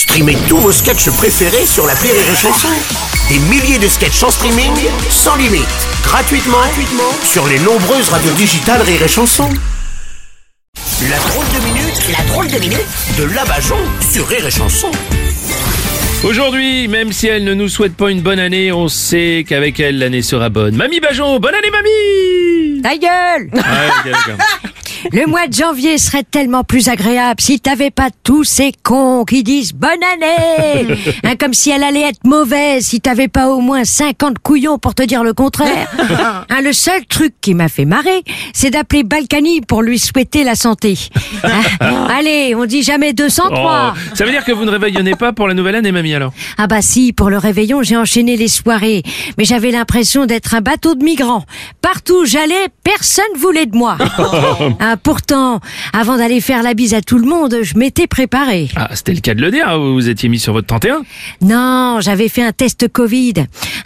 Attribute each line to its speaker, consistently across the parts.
Speaker 1: Streamez tous vos sketchs préférés sur la Rire et Chanson. Des milliers de sketchs en streaming, sans limite, gratuitement, gratuitement sur les nombreuses radios digitales Rire et Chanson. La drôle de minute, la drôle de minute de Labajon sur Rire et Chanson.
Speaker 2: Aujourd'hui, même si elle ne nous souhaite pas une bonne année, on sait qu'avec elle, l'année sera bonne. Mamie Bajon, bonne année mamie
Speaker 3: Ta gueule
Speaker 2: Ouais.
Speaker 3: Le mois de janvier serait tellement plus agréable si t'avais pas tous ces cons qui disent bonne année Hein, Comme si elle allait être mauvaise si t'avais pas au moins 50 couillons pour te dire le contraire. Hein, le seul truc qui m'a fait marrer, c'est d'appeler Balkany pour lui souhaiter la santé. Hein, Allez, on dit jamais 203.
Speaker 2: Oh, ça veut dire que vous ne réveillonnez pas pour la nouvelle année, mamie, alors?
Speaker 3: Ah bah si, pour le réveillon, j'ai enchaîné les soirées. Mais j'avais l'impression d'être un bateau de migrants. Partout où j'allais, personne voulait de moi. Ah, pourtant, avant d'aller faire la bise à tout le monde, je m'étais préparée.
Speaker 2: Ah, c'était le cas de le dire, vous vous étiez mis sur votre 31
Speaker 3: Non, j'avais fait un test Covid.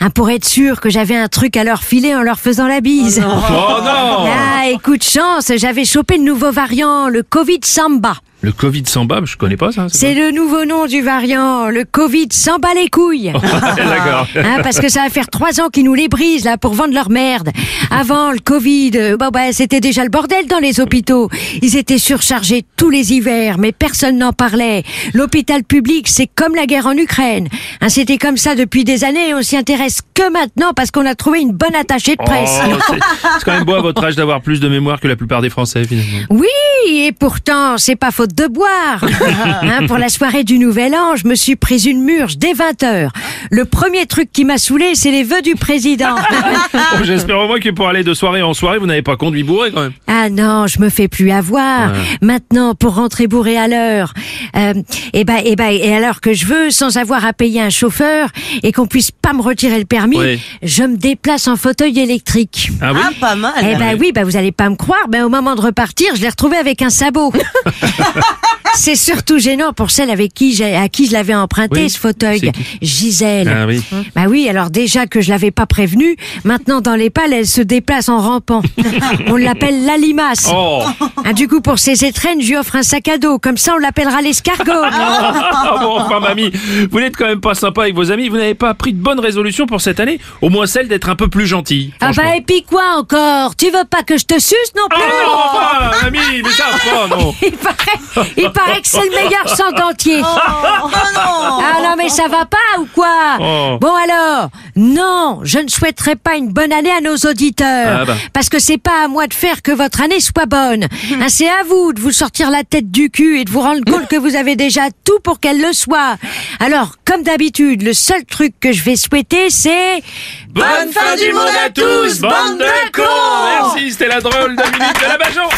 Speaker 3: Hein, pour être sûr que j'avais un truc à leur filer en leur faisant la bise.
Speaker 2: Oh non
Speaker 3: Ah, écoute chance, j'avais chopé le nouveau variant, le Covid Samba.
Speaker 2: Le Covid sans bas, je connais pas ça.
Speaker 3: C'est le nouveau nom du variant, le Covid Samba les couilles.
Speaker 2: D'accord.
Speaker 3: Hein, parce que ça va faire trois ans qu'ils nous les brisent là pour vendre leur merde. Avant le Covid, euh, bon bah c'était déjà le bordel dans les hôpitaux. Ils étaient surchargés tous les hivers, mais personne n'en parlait. L'hôpital public, c'est comme la guerre en Ukraine. Hein, c'était comme ça depuis des années. et On s'y intéresse que maintenant parce qu'on a trouvé une bonne attachée de
Speaker 2: Oh,
Speaker 3: presse.
Speaker 2: c'est c'est quand même beau à votre âge d'avoir plus de mémoire que la plupart des Français, finalement.
Speaker 3: Oui, et pourtant, c'est pas faute de boire. Hein, pour la soirée du Nouvel An, je me suis prise une murge dès 20 heures. Le premier truc qui m'a saoulé, c'est les vœux du président.
Speaker 2: Bon, J'espère au moins que pour aller de soirée en soirée, vous n'avez pas conduit bourré, quand même.
Speaker 3: Ah non, je me fais plus avoir. Maintenant, pour rentrer bourré à l'heure, euh, et ben, et ben, et à l'heure que je veux, sans avoir à payer un chauffeur et qu'on puisse pas me retirer le permis,
Speaker 2: Oui.
Speaker 3: je me déplace en fauteuil électrique.
Speaker 2: Ah oui
Speaker 4: Ah, pas mal.
Speaker 3: Eh ben oui, ben vous allez pas me croire, ben au moment de repartir, je l'ai retrouvé avec un sabot. C'est surtout gênant pour celle avec qui j'ai, à qui je l'avais emprunté
Speaker 2: Oui,
Speaker 3: ce fauteuil, Gisèle.
Speaker 2: Ah oui.
Speaker 3: Bah oui, alors déjà que je l'avais pas prévenue, maintenant dans les pales, elle se déplace en rampant. On l'appelle la limace.
Speaker 2: Oh
Speaker 3: Ah, du coup, pour ses étrennes, je lui offre un sac à dos. Comme ça, on l'appellera l'escargot.
Speaker 2: Ah bon, enfin, mamie, vous n'êtes quand même pas sympa avec vos amis. Vous n'avez pas pris de bonnes résolutions pour cette année Au moins celle d'être un peu plus gentil.
Speaker 3: Ah bah et puis quoi encore? Tu veux pas que je te suce non
Speaker 2: Ah
Speaker 3: plus?
Speaker 2: non, enfin, mamie, mais ça, pas, non.
Speaker 3: il, paraît, il paraît que c'est le meilleur sang dentier.
Speaker 4: Oh non
Speaker 3: Ah non mais ça va pas ou quoi
Speaker 2: Oh.
Speaker 3: Bon alors, non, je ne souhaiterais pas une bonne année à nos auditeurs.
Speaker 2: Ah bah.
Speaker 3: Parce que c'est pas à moi de faire que votre année soit bonne. Hein, c'est à vous de vous sortir la tête du cul et de vous rendre compte que vous avez déjà tout pour qu'elle le soit. Alors, comme d'habitude, le seul truc que je vais souhaiter, c'est...
Speaker 2: Bonne fin du monde à tous, bande de cons Merci, c'était la drôle de minute de la Bajon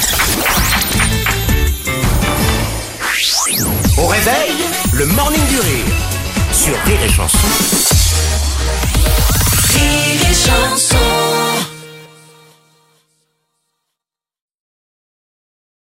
Speaker 1: Au réveil, le morning du rire sur Rire et Chanson.